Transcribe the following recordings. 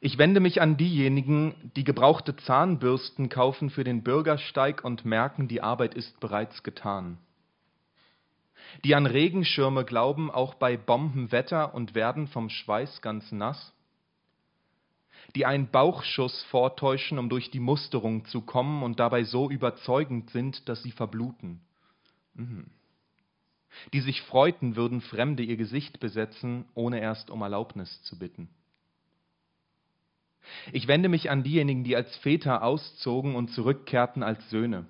Ich wende mich an diejenigen, die gebrauchte Zahnbürsten kaufen für den Bürgersteig und merken, die Arbeit ist bereits getan. Die an Regenschirme glauben, auch bei Bombenwetter und werden vom Schweiß ganz nass. Die einen Bauchschuss vortäuschen, um durch die Musterung zu kommen und dabei so überzeugend sind, dass sie verbluten. Mhm. Die sich freuten, würden Fremde ihr Gesicht besetzen, ohne erst um Erlaubnis zu bitten. Ich wende mich an diejenigen, die als Väter auszogen und zurückkehrten als Söhne,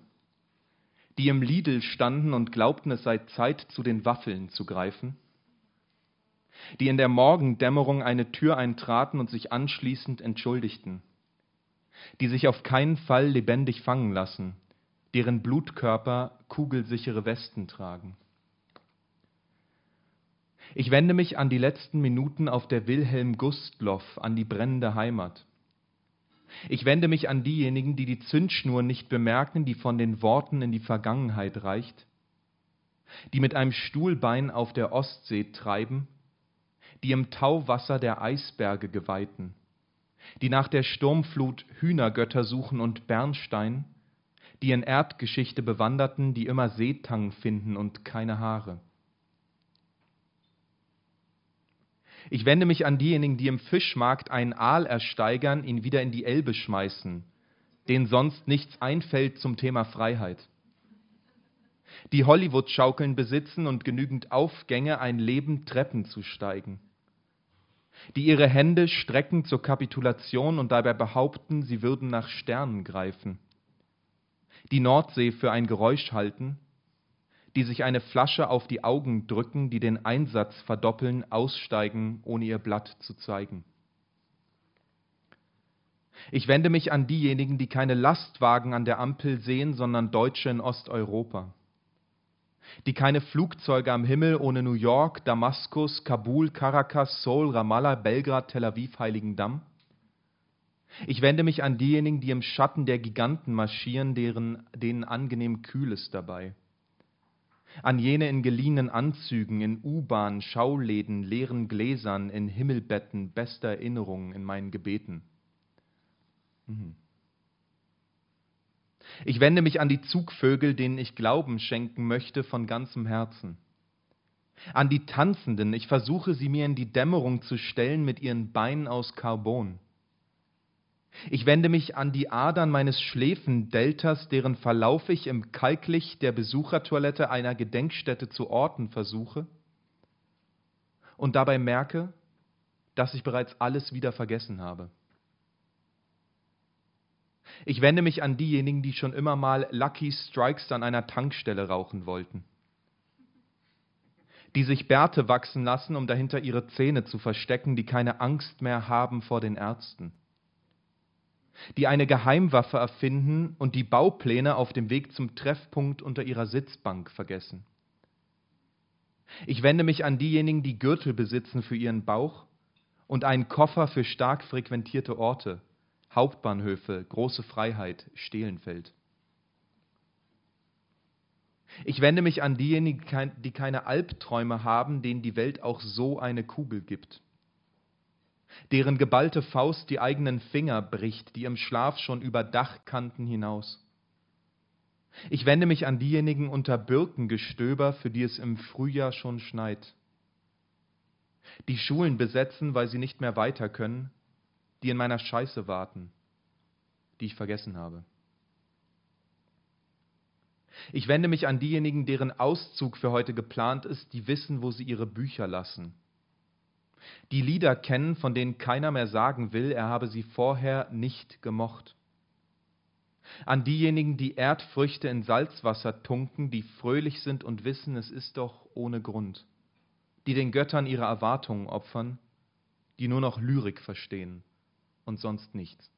die im Lidl standen und glaubten, es sei Zeit, zu den Waffeln zu greifen, die in der Morgendämmerung eine Tür eintraten und sich anschließend entschuldigten, die sich auf keinen Fall lebendig fangen lassen, deren Blutkörper kugelsichere Westen tragen. Ich wende mich an die letzten Minuten auf der Wilhelm Gustloff, an die brennende Heimat. Ich wende mich an diejenigen, die die Zündschnur nicht bemerken, die von den Worten in die Vergangenheit reicht, die mit einem Stuhlbein auf der Ostsee treiben, die im Tauwasser der Eisberge geweihten, die nach der Sturmflut Hühnergötter suchen und Bernstein, die in Erdgeschichte bewanderten, die immer Seetang finden und keine Haare. Ich wende mich an diejenigen, die im Fischmarkt einen Aal ersteigern, ihn wieder in die Elbe schmeißen, denen sonst nichts einfällt zum Thema Freiheit. Die Hollywood-Schaukeln besitzen und genügend Aufgänge, ein Leben Treppen zu steigen. Die ihre Hände strecken zur Kapitulation und dabei behaupten, sie würden nach Sternen greifen. Die Nordsee für ein Geräusch halten die sich eine Flasche auf die Augen drücken, die den Einsatz verdoppeln, aussteigen, ohne ihr Blatt zu zeigen. Ich wende mich an diejenigen, die keine Lastwagen an der Ampel sehen, sondern Deutsche in Osteuropa. Die keine Flugzeuge am Himmel ohne New York, Damaskus, Kabul, Caracas, Seoul, Ramallah, Belgrad, Tel Aviv, Heiligendamm. Ich wende mich an diejenigen, die im Schatten der Giganten marschieren, deren, denen angenehm kühl ist dabei an jene in geliehenen Anzügen, in U-Bahn, Schauläden, leeren Gläsern, in Himmelbetten, bester Erinnerungen in meinen Gebeten. Mhm. Ich wende mich an die Zugvögel, denen ich Glauben schenken möchte von ganzem Herzen. An die Tanzenden, ich versuche sie mir in die Dämmerung zu stellen mit ihren Beinen aus Carbon. Ich wende mich an die Adern meines Schläfendeltas, deren Verlauf ich im Kalklicht der Besuchertoilette einer Gedenkstätte zu orten versuche und dabei merke, dass ich bereits alles wieder vergessen habe. Ich wende mich an diejenigen, die schon immer mal Lucky Strikes an einer Tankstelle rauchen wollten, die sich Bärte wachsen lassen, um dahinter ihre Zähne zu verstecken, die keine Angst mehr haben vor den Ärzten die eine Geheimwaffe erfinden und die Baupläne auf dem Weg zum Treffpunkt unter ihrer Sitzbank vergessen. Ich wende mich an diejenigen, die Gürtel besitzen für ihren Bauch und einen Koffer für stark frequentierte Orte, Hauptbahnhöfe, große Freiheit, Stehlenfeld. Ich wende mich an diejenigen, die keine Albträume haben, denen die Welt auch so eine Kugel gibt deren geballte Faust die eigenen Finger bricht, die im Schlaf schon über Dachkanten hinaus. Ich wende mich an diejenigen unter Birkengestöber, für die es im Frühjahr schon schneit. Die Schulen besetzen, weil sie nicht mehr weiter können, die in meiner Scheiße warten, die ich vergessen habe. Ich wende mich an diejenigen, deren Auszug für heute geplant ist, die wissen, wo sie ihre Bücher lassen die Lieder kennen, von denen keiner mehr sagen will, er habe sie vorher nicht gemocht. An diejenigen, die Erdfrüchte in Salzwasser tunken, die fröhlich sind und wissen, es ist doch ohne Grund, die den Göttern ihre Erwartungen opfern, die nur noch Lyrik verstehen und sonst nichts.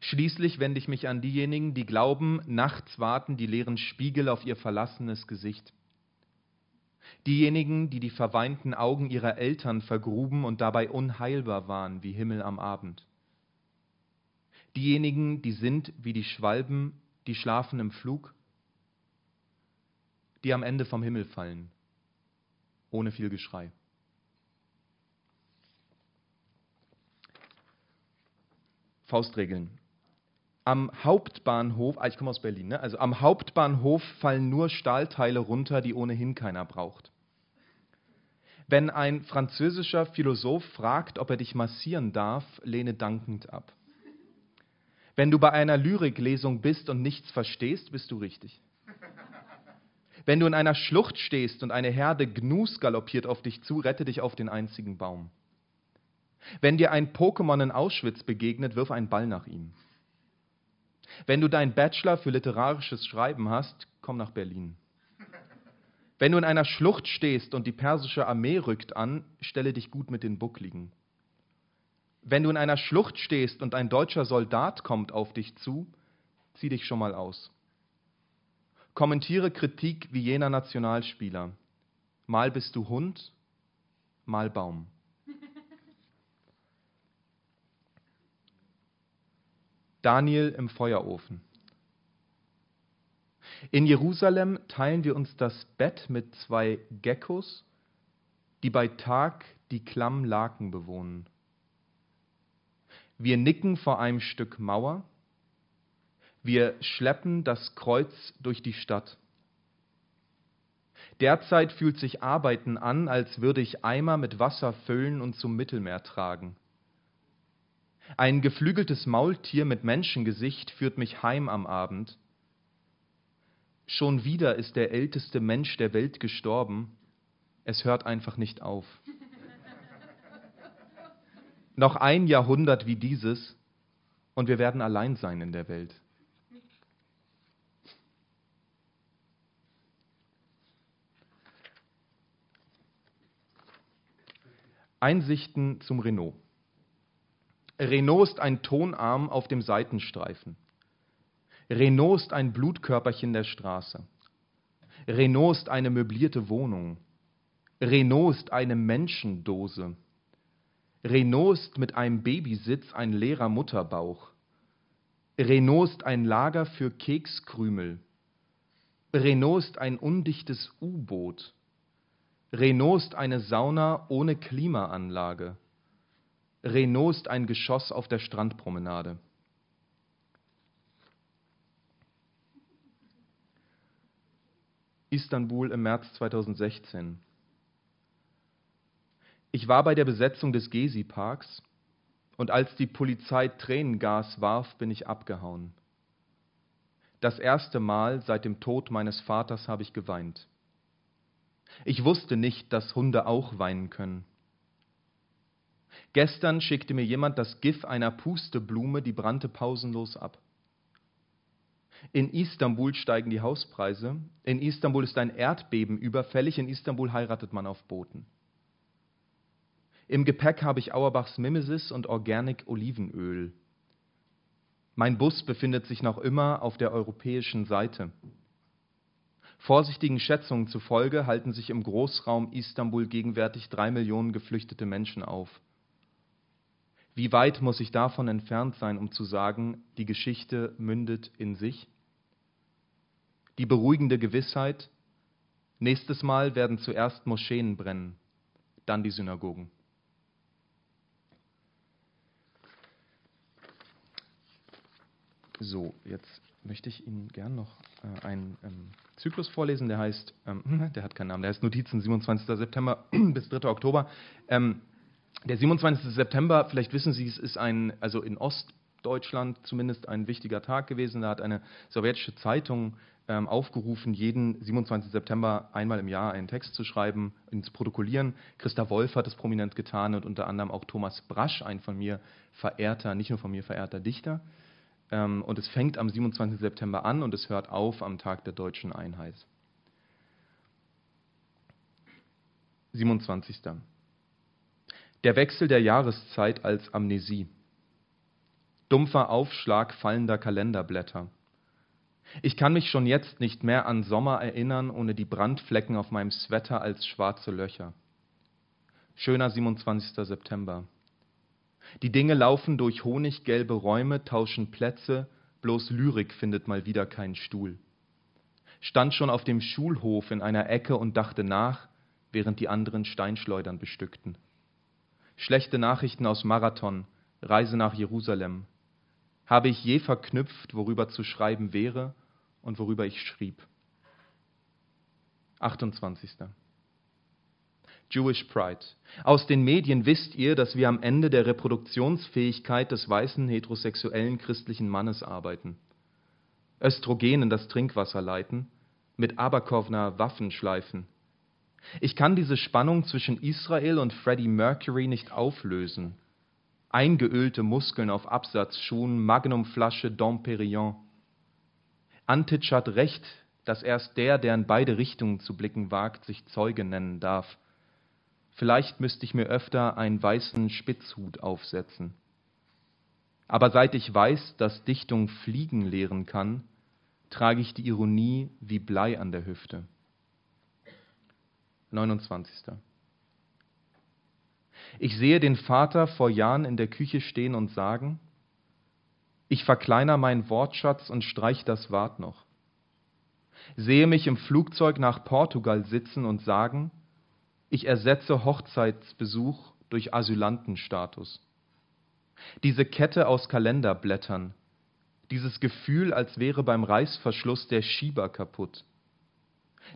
Schließlich wende ich mich an diejenigen, die glauben, nachts warten die leeren Spiegel auf ihr verlassenes Gesicht Diejenigen, die die verweinten Augen ihrer Eltern vergruben und dabei unheilbar waren wie Himmel am Abend. Diejenigen, die sind wie die Schwalben, die schlafen im Flug, die am Ende vom Himmel fallen, ohne viel Geschrei. Faustregeln. Am Hauptbahnhof, ah, ich komme aus Berlin, ne? also am Hauptbahnhof fallen nur Stahlteile runter, die ohnehin keiner braucht. Wenn ein französischer Philosoph fragt, ob er dich massieren darf, lehne dankend ab. Wenn du bei einer Lyriklesung bist und nichts verstehst, bist du richtig. Wenn du in einer Schlucht stehst und eine Herde Gnus galoppiert auf dich zu, rette dich auf den einzigen Baum. Wenn dir ein Pokémon in Auschwitz begegnet, wirf einen Ball nach ihm. Wenn du deinen Bachelor für literarisches Schreiben hast, komm nach Berlin. Wenn du in einer Schlucht stehst und die persische Armee rückt an, stelle dich gut mit den Buckligen. Wenn du in einer Schlucht stehst und ein deutscher Soldat kommt auf dich zu, zieh dich schon mal aus. Kommentiere Kritik wie jener Nationalspieler. Mal bist du Hund, mal Baum. Daniel im Feuerofen. In Jerusalem teilen wir uns das Bett mit zwei Geckos, die bei Tag die klammen Laken bewohnen. Wir nicken vor einem Stück Mauer, wir schleppen das Kreuz durch die Stadt. Derzeit fühlt sich Arbeiten an, als würde ich Eimer mit Wasser füllen und zum Mittelmeer tragen. Ein geflügeltes Maultier mit Menschengesicht führt mich heim am Abend. Schon wieder ist der älteste Mensch der Welt gestorben. Es hört einfach nicht auf. Noch ein Jahrhundert wie dieses und wir werden allein sein in der Welt. Einsichten zum Renault. Renault ist ein Tonarm auf dem Seitenstreifen. Renault ist ein Blutkörperchen der Straße. Renault ist eine möblierte Wohnung. Renault ist eine Menschendose. Renault ist mit einem Babysitz ein leerer Mutterbauch. Renault ist ein Lager für Kekskrümel. Renault ist ein undichtes U-Boot. Renault ist eine Sauna ohne Klimaanlage. Renault ist ein Geschoss auf der Strandpromenade. Istanbul im März 2016. Ich war bei der Besetzung des Gezi-Parks und als die Polizei Tränengas warf, bin ich abgehauen. Das erste Mal seit dem Tod meines Vaters habe ich geweint. Ich wusste nicht, dass Hunde auch weinen können. Gestern schickte mir jemand das GIF einer Pusteblume, die brannte pausenlos ab. In Istanbul steigen die Hauspreise. In Istanbul ist ein Erdbeben überfällig. In Istanbul heiratet man auf Booten. Im Gepäck habe ich Auerbachs Mimesis und Organic Olivenöl. Mein Bus befindet sich noch immer auf der europäischen Seite. Vorsichtigen Schätzungen zufolge halten sich im Großraum Istanbul gegenwärtig drei Millionen geflüchtete Menschen auf. Wie weit muss ich davon entfernt sein, um zu sagen, die Geschichte mündet in sich? Die beruhigende Gewissheit, nächstes Mal werden zuerst Moscheen brennen, dann die Synagogen. So, jetzt möchte ich Ihnen gern noch äh, einen ähm, Zyklus vorlesen, der heißt, ähm, der hat keinen Namen, der heißt Notizen 27. September bis 3. Oktober. Ähm, der 27. September, vielleicht wissen Sie, es ist ein, also in Ostdeutschland zumindest ein wichtiger Tag gewesen. Da hat eine sowjetische Zeitung ähm, aufgerufen, jeden 27. September einmal im Jahr einen Text zu schreiben, ihn zu protokollieren. Christa Wolf hat es prominent getan und unter anderem auch Thomas Brasch, ein von mir verehrter, nicht nur von mir verehrter Dichter. Ähm, und es fängt am 27. September an und es hört auf am Tag der deutschen Einheit. 27. Der Wechsel der Jahreszeit als Amnesie. Dumpfer Aufschlag fallender Kalenderblätter. Ich kann mich schon jetzt nicht mehr an Sommer erinnern, ohne die Brandflecken auf meinem Sweater als schwarze Löcher. Schöner 27. September. Die Dinge laufen durch honiggelbe Räume, tauschen Plätze, bloß Lyrik findet mal wieder keinen Stuhl. Stand schon auf dem Schulhof in einer Ecke und dachte nach, während die anderen Steinschleudern bestückten. Schlechte Nachrichten aus Marathon, Reise nach Jerusalem. habe ich je verknüpft, worüber zu schreiben wäre und worüber ich schrieb. 28. Jewish Pride. Aus den Medien wisst ihr, dass wir am Ende der Reproduktionsfähigkeit des weißen heterosexuellen christlichen Mannes arbeiten. Östrogen in das Trinkwasser leiten, mit Aberkowner Waffen schleifen. Ich kann diese Spannung zwischen Israel und Freddie Mercury nicht auflösen. Eingeölte Muskeln auf Absatzschuhen, Magnumflasche Dom Perignon. Antitsch hat recht, dass erst der, der in beide Richtungen zu blicken wagt, sich Zeuge nennen darf. Vielleicht müsste ich mir öfter einen weißen Spitzhut aufsetzen. Aber seit ich weiß, dass Dichtung fliegen lehren kann, trage ich die Ironie wie Blei an der Hüfte. 29. Ich sehe den Vater vor Jahren in der Küche stehen und sagen, ich verkleiner meinen Wortschatz und streich das Wart noch. Sehe mich im Flugzeug nach Portugal sitzen und sagen, ich ersetze Hochzeitsbesuch durch Asylantenstatus. Diese Kette aus Kalenderblättern, dieses Gefühl, als wäre beim Reißverschluss der Schieber kaputt.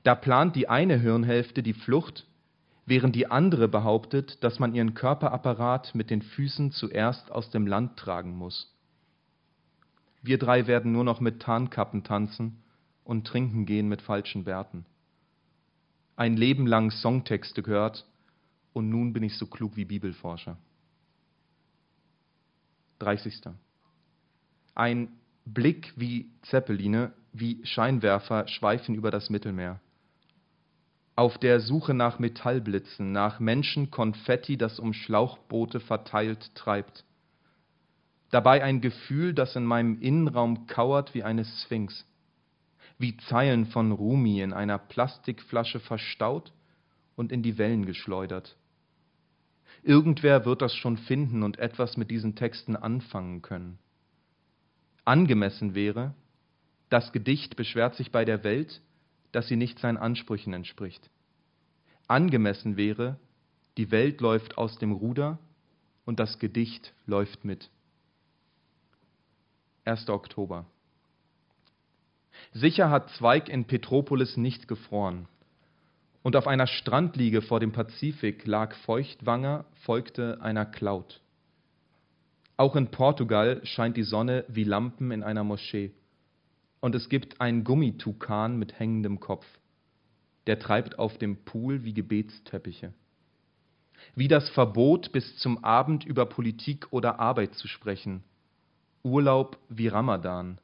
Da plant die eine Hirnhälfte die Flucht, während die andere behauptet, dass man ihren Körperapparat mit den Füßen zuerst aus dem Land tragen muss. Wir drei werden nur noch mit Tarnkappen tanzen und trinken gehen mit falschen Bärten. Ein Leben lang Songtexte gehört und nun bin ich so klug wie Bibelforscher. 30. Ein Blick wie Zeppeline, wie Scheinwerfer schweifen über das Mittelmeer. Auf der Suche nach Metallblitzen, nach Menschenkonfetti, das um Schlauchboote verteilt treibt. Dabei ein Gefühl, das in meinem Innenraum kauert wie eine Sphinx, wie Zeilen von Rumi in einer Plastikflasche verstaut und in die Wellen geschleudert. Irgendwer wird das schon finden und etwas mit diesen Texten anfangen können angemessen wäre, das Gedicht beschwert sich bei der Welt, dass sie nicht seinen Ansprüchen entspricht. Angemessen wäre, die Welt läuft aus dem Ruder und das Gedicht läuft mit. 1. Oktober. Sicher hat Zweig in Petropolis nicht gefroren. Und auf einer Strandliege vor dem Pazifik lag Feuchtwanger, folgte einer Cloud. Auch in Portugal scheint die Sonne wie Lampen in einer Moschee. Und es gibt einen Gummitukan mit hängendem Kopf. Der treibt auf dem Pool wie Gebetsteppiche. Wie das Verbot, bis zum Abend über Politik oder Arbeit zu sprechen. Urlaub wie Ramadan.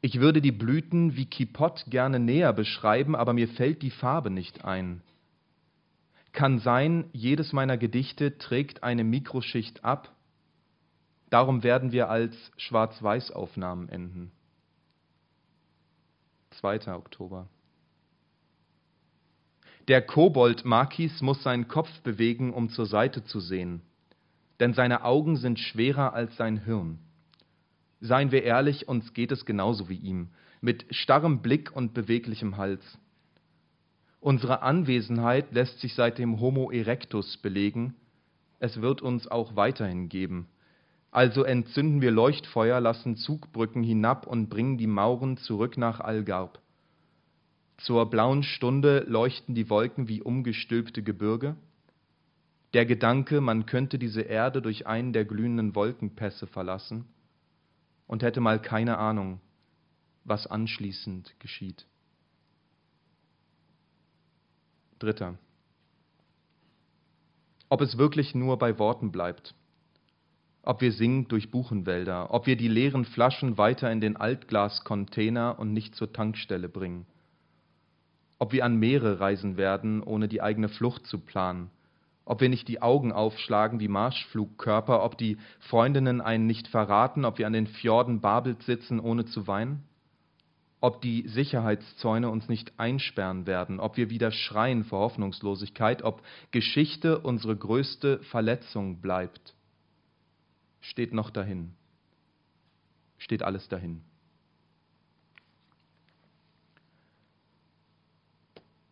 Ich würde die Blüten wie Kipot gerne näher beschreiben, aber mir fällt die Farbe nicht ein. Kann sein, jedes meiner Gedichte trägt eine Mikroschicht ab Darum werden wir als Schwarz-Weiß-Aufnahmen enden. 2. Oktober. Der Kobold-Markis muss seinen Kopf bewegen, um zur Seite zu sehen, denn seine Augen sind schwerer als sein Hirn. Seien wir ehrlich, uns geht es genauso wie ihm, mit starrem Blick und beweglichem Hals. Unsere Anwesenheit lässt sich seit dem Homo erectus belegen, es wird uns auch weiterhin geben. Also entzünden wir Leuchtfeuer, lassen Zugbrücken hinab und bringen die Mauren zurück nach Algarb. Zur blauen Stunde leuchten die Wolken wie umgestülpte Gebirge. Der Gedanke, man könnte diese Erde durch einen der glühenden Wolkenpässe verlassen und hätte mal keine Ahnung, was anschließend geschieht. Dritter. Ob es wirklich nur bei Worten bleibt ob wir singen durch Buchenwälder, ob wir die leeren Flaschen weiter in den Altglascontainer und nicht zur Tankstelle bringen, ob wir an Meere reisen werden, ohne die eigene Flucht zu planen, ob wir nicht die Augen aufschlagen wie Marschflugkörper, ob die Freundinnen einen nicht verraten, ob wir an den Fjorden Babelt sitzen, ohne zu weinen, ob die Sicherheitszäune uns nicht einsperren werden, ob wir wieder schreien vor Hoffnungslosigkeit, ob Geschichte unsere größte Verletzung bleibt steht noch dahin. Steht alles dahin.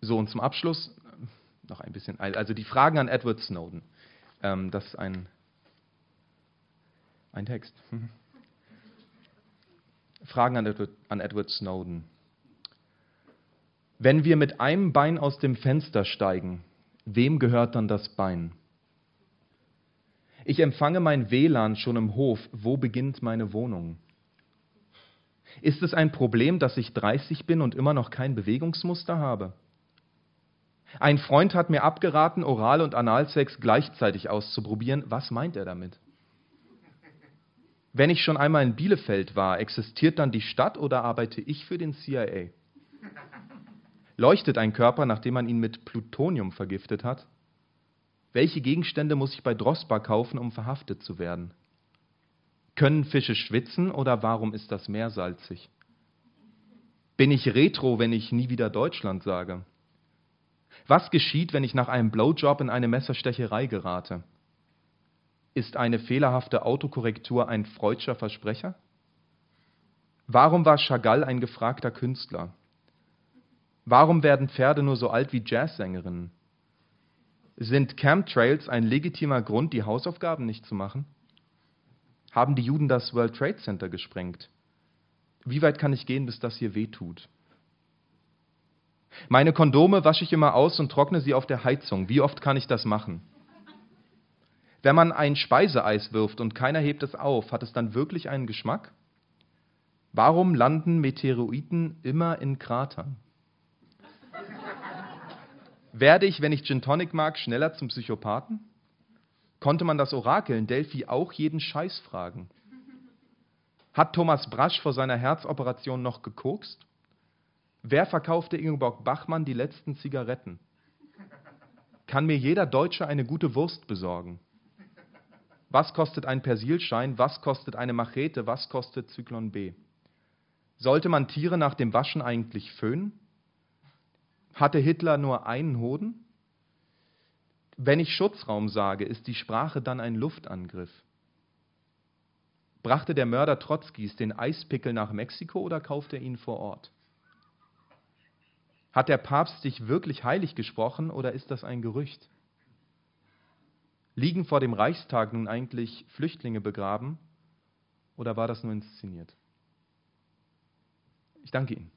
So, und zum Abschluss noch ein bisschen, also die Fragen an Edward Snowden. Ähm, das ist ein, ein Text. Fragen an Edward, an Edward Snowden. Wenn wir mit einem Bein aus dem Fenster steigen, wem gehört dann das Bein? Ich empfange mein WLAN schon im Hof. Wo beginnt meine Wohnung? Ist es ein Problem, dass ich 30 bin und immer noch kein Bewegungsmuster habe? Ein Freund hat mir abgeraten, Oral- und Analsex gleichzeitig auszuprobieren. Was meint er damit? Wenn ich schon einmal in Bielefeld war, existiert dann die Stadt oder arbeite ich für den CIA? Leuchtet ein Körper, nachdem man ihn mit Plutonium vergiftet hat? Welche Gegenstände muss ich bei Drospa kaufen, um verhaftet zu werden? Können Fische schwitzen oder warum ist das Meer salzig? Bin ich retro, wenn ich nie wieder Deutschland sage? Was geschieht, wenn ich nach einem Blowjob in eine Messerstecherei gerate? Ist eine fehlerhafte Autokorrektur ein freudscher Versprecher? Warum war Chagall ein gefragter Künstler? Warum werden Pferde nur so alt wie Jazzsängerinnen? Sind Chemtrails ein legitimer Grund, die Hausaufgaben nicht zu machen? Haben die Juden das World Trade Center gesprengt? Wie weit kann ich gehen, bis das hier wehtut? Meine Kondome wasche ich immer aus und trockne sie auf der Heizung. Wie oft kann ich das machen? Wenn man ein Speiseeis wirft und keiner hebt es auf, hat es dann wirklich einen Geschmack? Warum landen Meteoriten immer in Kratern? Werde ich, wenn ich Gin Tonic mag, schneller zum Psychopathen? Konnte man das Orakel in Delphi auch jeden Scheiß fragen? Hat Thomas Brasch vor seiner Herzoperation noch gekokst? Wer verkaufte Ingeborg Bachmann die letzten Zigaretten? Kann mir jeder Deutsche eine gute Wurst besorgen? Was kostet ein Persilschein? Was kostet eine Machete? Was kostet Zyklon B? Sollte man Tiere nach dem Waschen eigentlich föhnen? Hatte Hitler nur einen Hoden? Wenn ich Schutzraum sage, ist die Sprache dann ein Luftangriff? Brachte der Mörder Trotzkis den Eispickel nach Mexiko oder kaufte er ihn vor Ort? Hat der Papst dich wirklich heilig gesprochen oder ist das ein Gerücht? Liegen vor dem Reichstag nun eigentlich Flüchtlinge begraben oder war das nur inszeniert? Ich danke Ihnen.